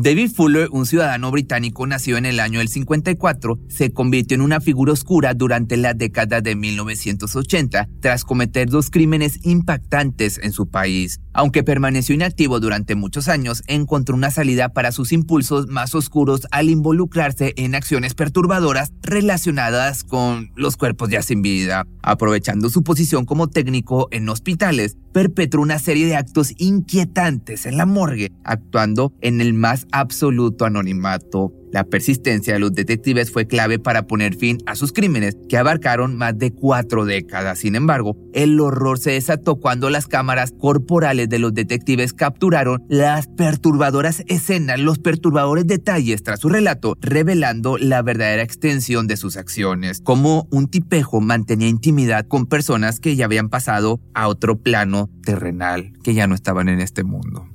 David Fuller, un ciudadano británico nacido en el año del 54, se convirtió en una figura oscura durante la década de 1980 tras cometer dos crímenes impactantes en su país. Aunque permaneció inactivo durante muchos años, encontró una salida para sus impulsos más oscuros al involucrarse en acciones perturbadoras relacionadas con los cuerpos ya sin vida. Aprovechando su posición como técnico en hospitales, perpetró una serie de actos inquietantes en la morgue, actuando en el más absoluto anonimato. La persistencia de los detectives fue clave para poner fin a sus crímenes, que abarcaron más de cuatro décadas. Sin embargo, el horror se desató cuando las cámaras corporales de los detectives capturaron las perturbadoras escenas, los perturbadores detalles tras su relato, revelando la verdadera extensión de sus acciones, como un tipejo mantenía intimidad con personas que ya habían pasado a otro plano terrenal, que ya no estaban en este mundo.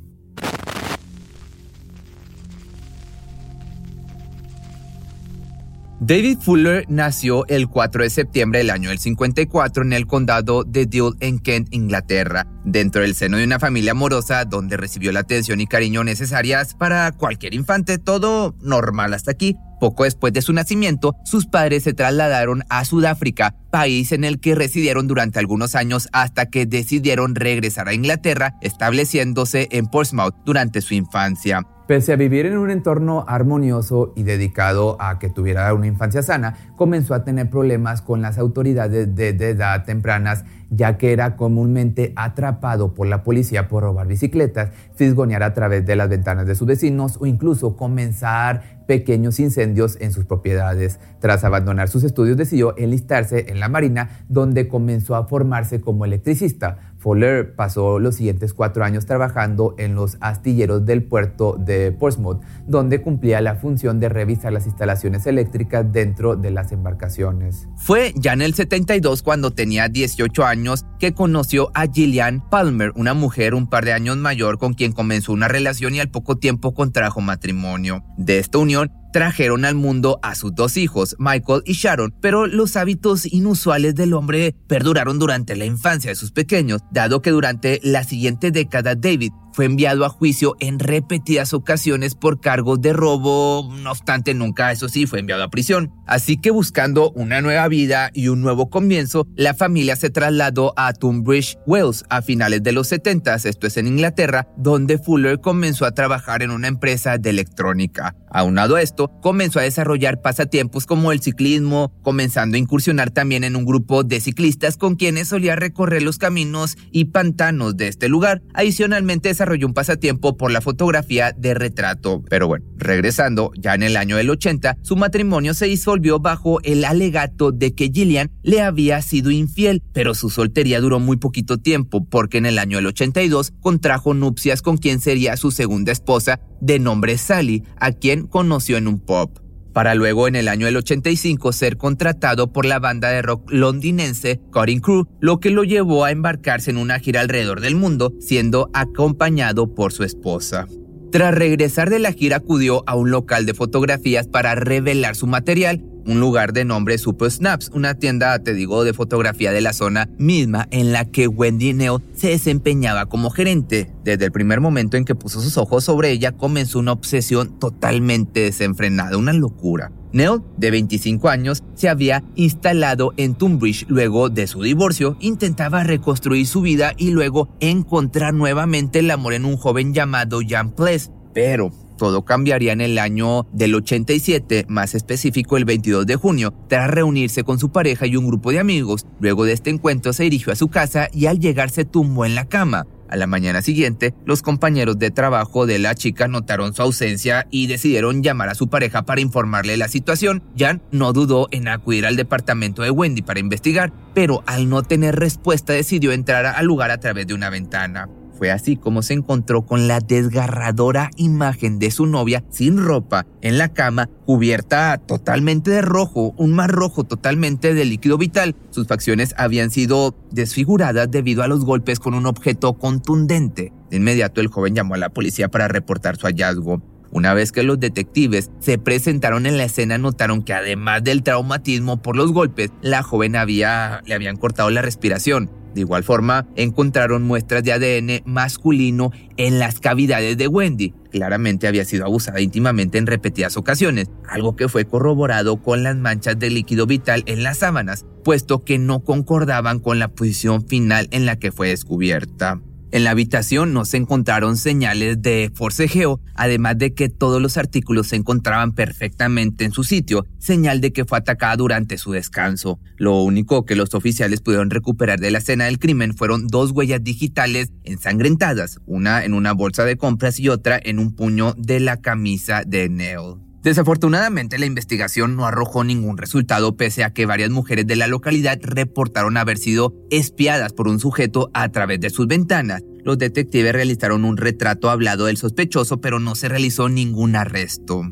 David Fuller nació el 4 de septiembre del año del 54 en el condado de Dule en Kent, Inglaterra, dentro del seno de una familia amorosa donde recibió la atención y cariño necesarias para cualquier infante, todo normal hasta aquí. Poco después de su nacimiento, sus padres se trasladaron a Sudáfrica, país en el que residieron durante algunos años hasta que decidieron regresar a Inglaterra, estableciéndose en Portsmouth durante su infancia. Pese a vivir en un entorno armonioso y dedicado a que tuviera una infancia sana, comenzó a tener problemas con las autoridades desde edad tempranas, ya que era comúnmente atrapado por la policía por robar bicicletas, fisgonear a través de las ventanas de sus vecinos o incluso comenzar pequeños incendios en sus propiedades. Tras abandonar sus estudios decidió enlistarse en la Marina, donde comenzó a formarse como electricista. Fuller pasó los siguientes cuatro años trabajando en los astilleros del puerto de Portsmouth, donde cumplía la función de revisar las instalaciones eléctricas dentro de las embarcaciones. Fue ya en el 72 cuando tenía 18 años que conoció a Gillian Palmer, una mujer un par de años mayor con quien comenzó una relación y al poco tiempo contrajo matrimonio. De esta unión trajeron al mundo a sus dos hijos, Michael y Sharon, pero los hábitos inusuales del hombre perduraron durante la infancia de sus pequeños, dado que durante la siguiente década David fue enviado a juicio en repetidas ocasiones por cargos de robo, no obstante nunca, eso sí, fue enviado a prisión. Así que buscando una nueva vida y un nuevo comienzo, la familia se trasladó a Tunbridge Wells a finales de los 70, esto es en Inglaterra, donde Fuller comenzó a trabajar en una empresa de electrónica. Aunado a esto, comenzó a desarrollar pasatiempos como el ciclismo, comenzando a incursionar también en un grupo de ciclistas con quienes solía recorrer los caminos y pantanos de este lugar. Adicionalmente, desarrolló un pasatiempo por la fotografía de retrato. Pero bueno, regresando, ya en el año del 80, su matrimonio se disolvió bajo el alegato de que Gillian le había sido infiel, pero su soltería duró muy poquito tiempo porque en el año del 82 contrajo nupcias con quien sería su segunda esposa de nombre Sally, a quien conoció en un pop para luego en el año del 85 ser contratado por la banda de rock londinense Cutting Crew, lo que lo llevó a embarcarse en una gira alrededor del mundo, siendo acompañado por su esposa. Tras regresar de la gira acudió a un local de fotografías para revelar su material un lugar de nombre Super Snaps, una tienda, te digo, de fotografía de la zona misma en la que Wendy Neal se desempeñaba como gerente. Desde el primer momento en que puso sus ojos sobre ella, comenzó una obsesión totalmente desenfrenada, una locura. Neal, de 25 años, se había instalado en Tunbridge luego de su divorcio, intentaba reconstruir su vida y luego encontrar nuevamente el amor en un joven llamado Jan Pless. Pero todo cambiaría en el año del 87, más específico el 22 de junio, tras reunirse con su pareja y un grupo de amigos. Luego de este encuentro se dirigió a su casa y al llegar se tumbó en la cama. A la mañana siguiente, los compañeros de trabajo de la chica notaron su ausencia y decidieron llamar a su pareja para informarle la situación. Jan no dudó en acudir al departamento de Wendy para investigar, pero al no tener respuesta decidió entrar al lugar a través de una ventana. Así como se encontró con la desgarradora imagen de su novia sin ropa en la cama, cubierta totalmente de rojo, un mar rojo totalmente de líquido vital. Sus facciones habían sido desfiguradas debido a los golpes con un objeto contundente. De inmediato el joven llamó a la policía para reportar su hallazgo. Una vez que los detectives se presentaron en la escena, notaron que además del traumatismo por los golpes, la joven había, le habían cortado la respiración De igual forma, encontraron muestras de ADN masculino en las cavidades de Wendy. Claramente había sido abusada íntimamente en repetidas ocasiones, algo que fue corroborado con las manchas de líquido vital en las sábanas, puesto que no concordaban con la posición final en la que fue descubierta. En la habitación no se encontraron señales de forcejeo, además de que todos los artículos se encontraban perfectamente en su sitio, señal de que fue atacada durante su descanso. Lo único que los oficiales pudieron recuperar de la escena del crimen fueron dos huellas digitales ensangrentadas, una en una bolsa de compras y otra en un puño de la camisa de Neil. Desafortunadamente, la investigación no arrojó ningún resultado pese a que varias mujeres de la localidad reportaron haber sido espiadas por un sujeto a través de sus ventanas. Los detectives realizaron un retrato hablado del sospechoso, pero no se realizó ningún arresto.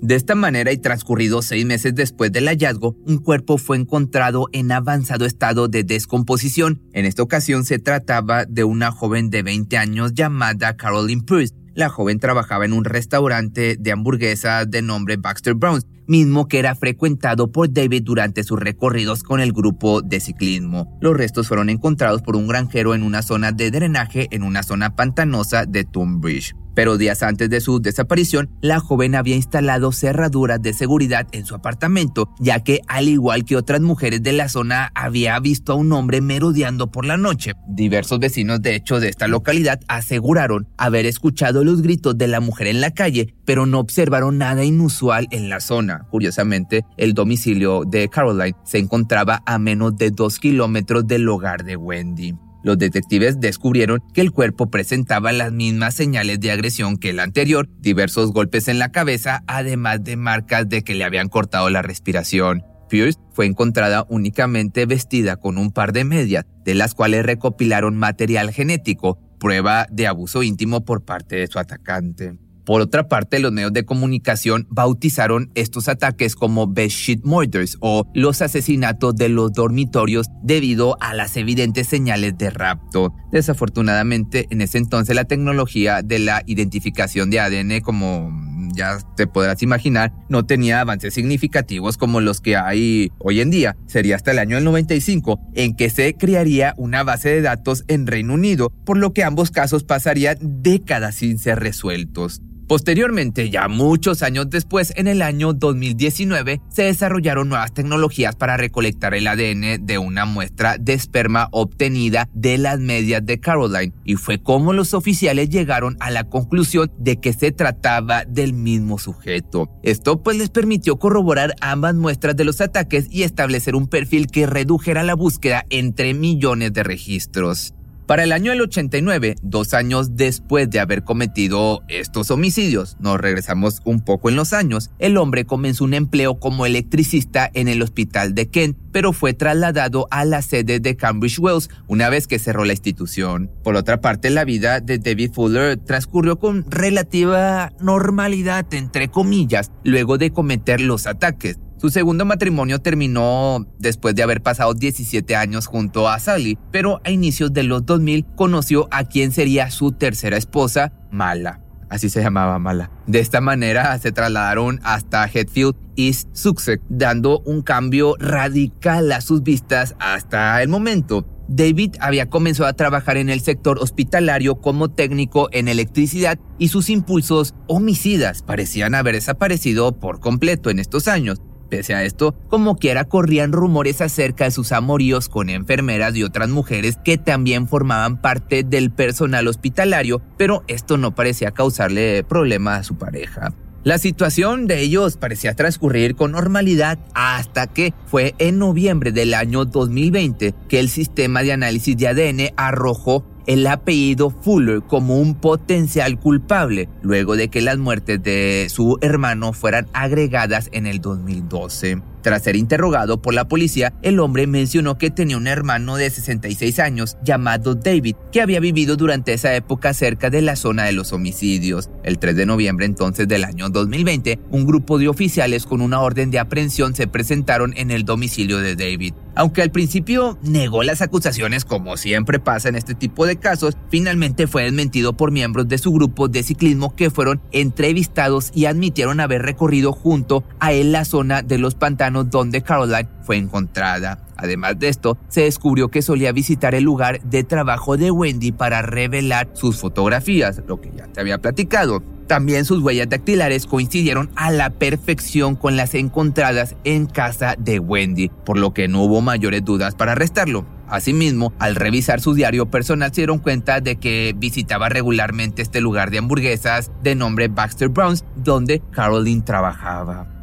De esta manera y transcurridos seis meses después del hallazgo, un cuerpo fue encontrado en avanzado estado de descomposición. En esta ocasión se trataba de una joven de 20 años llamada Caroline Pierce, la joven trabajaba en un restaurante de hamburguesas de nombre Baxter Browns, mismo que era frecuentado por David durante sus recorridos con el grupo de ciclismo. Los restos fueron encontrados por un granjero en una zona de drenaje en una zona pantanosa de Tunbridge. Pero días antes de su desaparición, la joven había instalado cerraduras de seguridad en su apartamento, ya que al igual que otras mujeres de la zona había visto a un hombre merodeando por la noche. Diversos vecinos de hecho de esta localidad aseguraron haber escuchado los gritos de la mujer en la calle, pero no observaron nada inusual en la zona. Curiosamente, el domicilio de Caroline se encontraba a menos de dos kilómetros del hogar de Wendy. Los detectives descubrieron que el cuerpo presentaba las mismas señales de agresión que el anterior, diversos golpes en la cabeza, además de marcas de que le habían cortado la respiración. Pierce fue encontrada únicamente vestida con un par de medias, de las cuales recopilaron material genético, prueba de abuso íntimo por parte de su atacante. Por otra parte, los medios de comunicación bautizaron estos ataques como Bedsheet Murders o los asesinatos de los dormitorios debido a las evidentes señales de rapto. Desafortunadamente, en ese entonces la tecnología de la identificación de ADN como ya te podrás imaginar, no tenía avances significativos como los que hay hoy en día. Sería hasta el año del 95 en que se crearía una base de datos en Reino Unido, por lo que ambos casos pasarían décadas sin ser resueltos. Posteriormente, ya muchos años después, en el año 2019, se desarrollaron nuevas tecnologías para recolectar el ADN de una muestra de esperma obtenida de las medias de Caroline, y fue como los oficiales llegaron a la conclusión de que se trataba del mismo sujeto. Esto pues les permitió corroborar ambas muestras de los ataques y establecer un perfil que redujera la búsqueda entre millones de registros. Para el año del 89, dos años después de haber cometido estos homicidios, nos regresamos un poco en los años, el hombre comenzó un empleo como electricista en el hospital de Kent, pero fue trasladado a la sede de Cambridge Wells una vez que cerró la institución. Por otra parte, la vida de David Fuller transcurrió con relativa normalidad, entre comillas, luego de cometer los ataques. Su segundo matrimonio terminó después de haber pasado 17 años junto a Sally, pero a inicios de los 2000 conoció a quien sería su tercera esposa, Mala. Así se llamaba Mala. De esta manera se trasladaron hasta Hetfield East Sussex, dando un cambio radical a sus vistas hasta el momento. David había comenzado a trabajar en el sector hospitalario como técnico en electricidad y sus impulsos homicidas parecían haber desaparecido por completo en estos años. Pese a esto, como quiera corrían rumores acerca de sus amoríos con enfermeras y otras mujeres que también formaban parte del personal hospitalario, pero esto no parecía causarle problema a su pareja. La situación de ellos parecía transcurrir con normalidad hasta que fue en noviembre del año 2020 que el sistema de análisis de ADN arrojó el apellido Fuller como un potencial culpable, luego de que las muertes de su hermano fueran agregadas en el 2012. Tras ser interrogado por la policía, el hombre mencionó que tenía un hermano de 66 años llamado David, que había vivido durante esa época cerca de la zona de los homicidios. El 3 de noviembre entonces del año 2020, un grupo de oficiales con una orden de aprehensión se presentaron en el domicilio de David. Aunque al principio negó las acusaciones como siempre pasa en este tipo de casos, finalmente fue desmentido por miembros de su grupo de ciclismo que fueron entrevistados y admitieron haber recorrido junto a él la zona de los pantanos donde Caroline fue encontrada. Además de esto, se descubrió que solía visitar el lugar de trabajo de Wendy para revelar sus fotografías, lo que ya te había platicado. También sus huellas dactilares coincidieron a la perfección con las encontradas en casa de Wendy, por lo que no hubo mayores dudas para arrestarlo. Asimismo, al revisar su diario personal se dieron cuenta de que visitaba regularmente este lugar de hamburguesas de nombre Baxter Browns, donde Caroline trabajaba.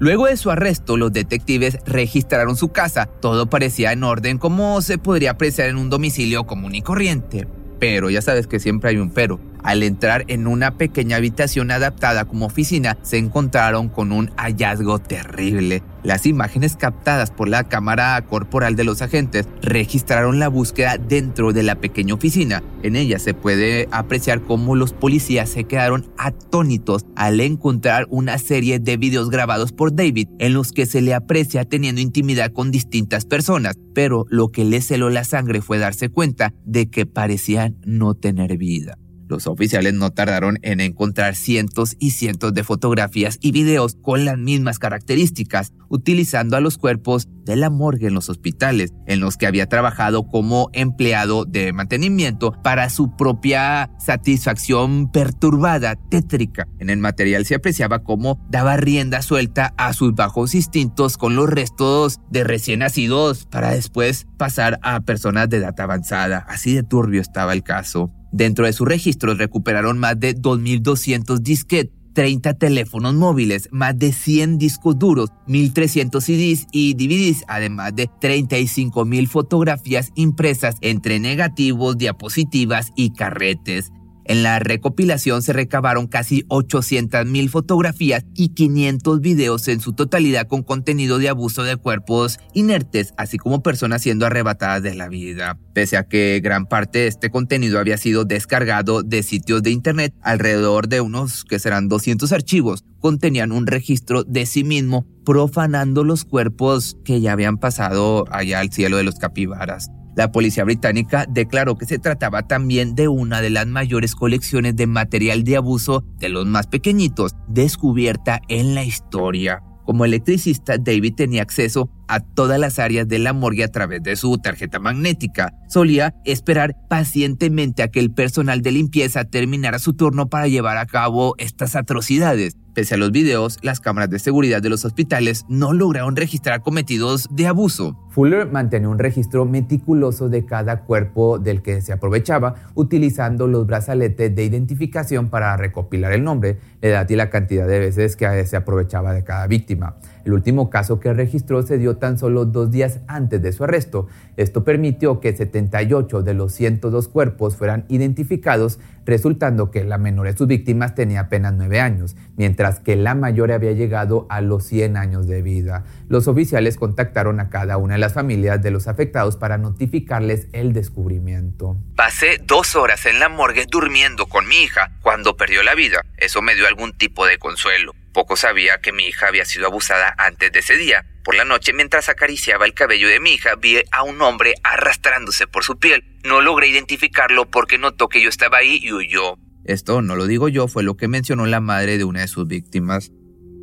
Luego de su arresto, los detectives registraron su casa. Todo parecía en orden como se podría apreciar en un domicilio común y corriente. Pero ya sabes que siempre hay un pero. Al entrar en una pequeña habitación adaptada como oficina, se encontraron con un hallazgo terrible. Las imágenes captadas por la cámara corporal de los agentes registraron la búsqueda dentro de la pequeña oficina. En ella se puede apreciar cómo los policías se quedaron atónitos al encontrar una serie de videos grabados por David en los que se le aprecia teniendo intimidad con distintas personas, pero lo que le celó la sangre fue darse cuenta de que parecían no tener vida. Los oficiales no tardaron en encontrar cientos y cientos de fotografías y videos con las mismas características, utilizando a los cuerpos de la morgue en los hospitales, en los que había trabajado como empleado de mantenimiento para su propia satisfacción perturbada, tétrica. En el material se apreciaba cómo daba rienda suelta a sus bajos instintos con los restos de recién nacidos para después pasar a personas de edad avanzada. Así de turbio estaba el caso. Dentro de sus registros recuperaron más de 2.200 disquetes 30 teléfonos móviles, más de 100 discos duros, 1.300 CDs y DVDs, además de 35.000 fotografías impresas entre negativos, diapositivas y carretes. En la recopilación se recabaron casi 800.000 fotografías y 500 videos en su totalidad con contenido de abuso de cuerpos inertes, así como personas siendo arrebatadas de la vida. Pese a que gran parte de este contenido había sido descargado de sitios de internet, alrededor de unos que serán 200 archivos contenían un registro de sí mismo profanando los cuerpos que ya habían pasado allá al cielo de los capibaras. La policía británica declaró que se trataba también de una de las mayores colecciones de material de abuso de los más pequeñitos descubierta en la historia. Como electricista, David tenía acceso a todas las áreas de la morgue a través de su tarjeta magnética. Solía esperar pacientemente a que el personal de limpieza terminara su turno para llevar a cabo estas atrocidades. Pese a los videos, las cámaras de seguridad de los hospitales no lograron registrar cometidos de abuso. Fuller mantenía un registro meticuloso de cada cuerpo del que se aprovechaba, utilizando los brazaletes de identificación para recopilar el nombre, la edad y la cantidad de veces que se aprovechaba de cada víctima. El último caso que registró se dio tan solo dos días antes de su arresto. Esto permitió que 78 de los 102 cuerpos fueran identificados, resultando que la menor de sus víctimas tenía apenas 9 años, mientras que la mayor había llegado a los 100 años de vida. Los oficiales contactaron a cada una de las familias de los afectados para notificarles el descubrimiento. Pasé dos horas en la morgue durmiendo con mi hija cuando perdió la vida. Eso me dio algún tipo de consuelo. Poco sabía que mi hija había sido abusada antes de ese día. Por la noche, mientras acariciaba el cabello de mi hija, vi a un hombre arrastrándose por su piel. No logré identificarlo porque notó que yo estaba ahí y huyó. Esto no lo digo yo, fue lo que mencionó la madre de una de sus víctimas.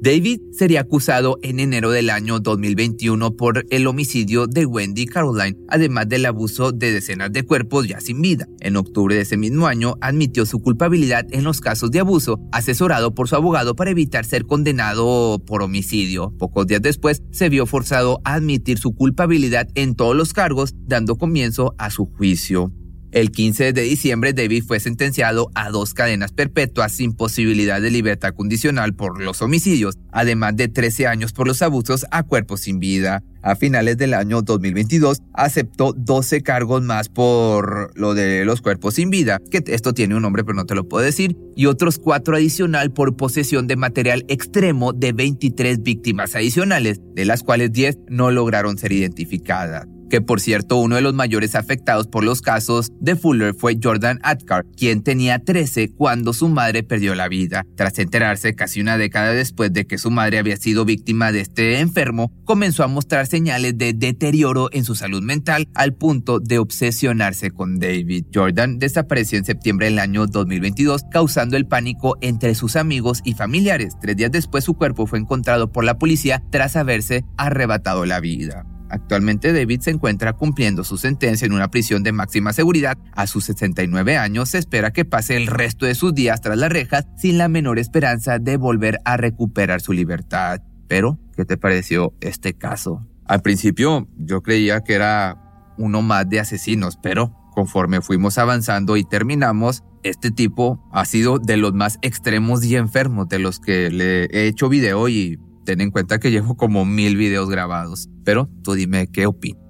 David sería acusado en enero del año 2021 por el homicidio de Wendy Caroline, además del abuso de decenas de cuerpos ya sin vida. En octubre de ese mismo año admitió su culpabilidad en los casos de abuso, asesorado por su abogado para evitar ser condenado por homicidio. Pocos días después se vio forzado a admitir su culpabilidad en todos los cargos, dando comienzo a su juicio. El 15 de diciembre, David fue sentenciado a dos cadenas perpetuas sin posibilidad de libertad condicional por los homicidios, además de 13 años por los abusos a cuerpos sin vida. A finales del año 2022 aceptó 12 cargos más por lo de los cuerpos sin vida, que esto tiene un nombre pero no te lo puedo decir, y otros cuatro adicional por posesión de material extremo de 23 víctimas adicionales, de las cuales 10 no lograron ser identificadas. Que por cierto uno de los mayores afectados por los casos de Fuller fue Jordan Atkar, quien tenía 13 cuando su madre perdió la vida. Tras enterarse casi una década después de que su madre había sido víctima de este enfermo, comenzó a mostrar señales de deterioro en su salud mental al punto de obsesionarse con David. Jordan desapareció en septiembre del año 2022, causando el pánico entre sus amigos y familiares. Tres días después su cuerpo fue encontrado por la policía tras haberse arrebatado la vida. Actualmente David se encuentra cumpliendo su sentencia en una prisión de máxima seguridad. A sus 69 años se espera que pase el resto de sus días tras las rejas sin la menor esperanza de volver a recuperar su libertad. Pero, ¿qué te pareció este caso? Al principio yo creía que era uno más de asesinos, pero conforme fuimos avanzando y terminamos, este tipo ha sido de los más extremos y enfermos de los que le he hecho video y ten en cuenta que llevo como mil videos grabados. Pero tú dime qué opinas.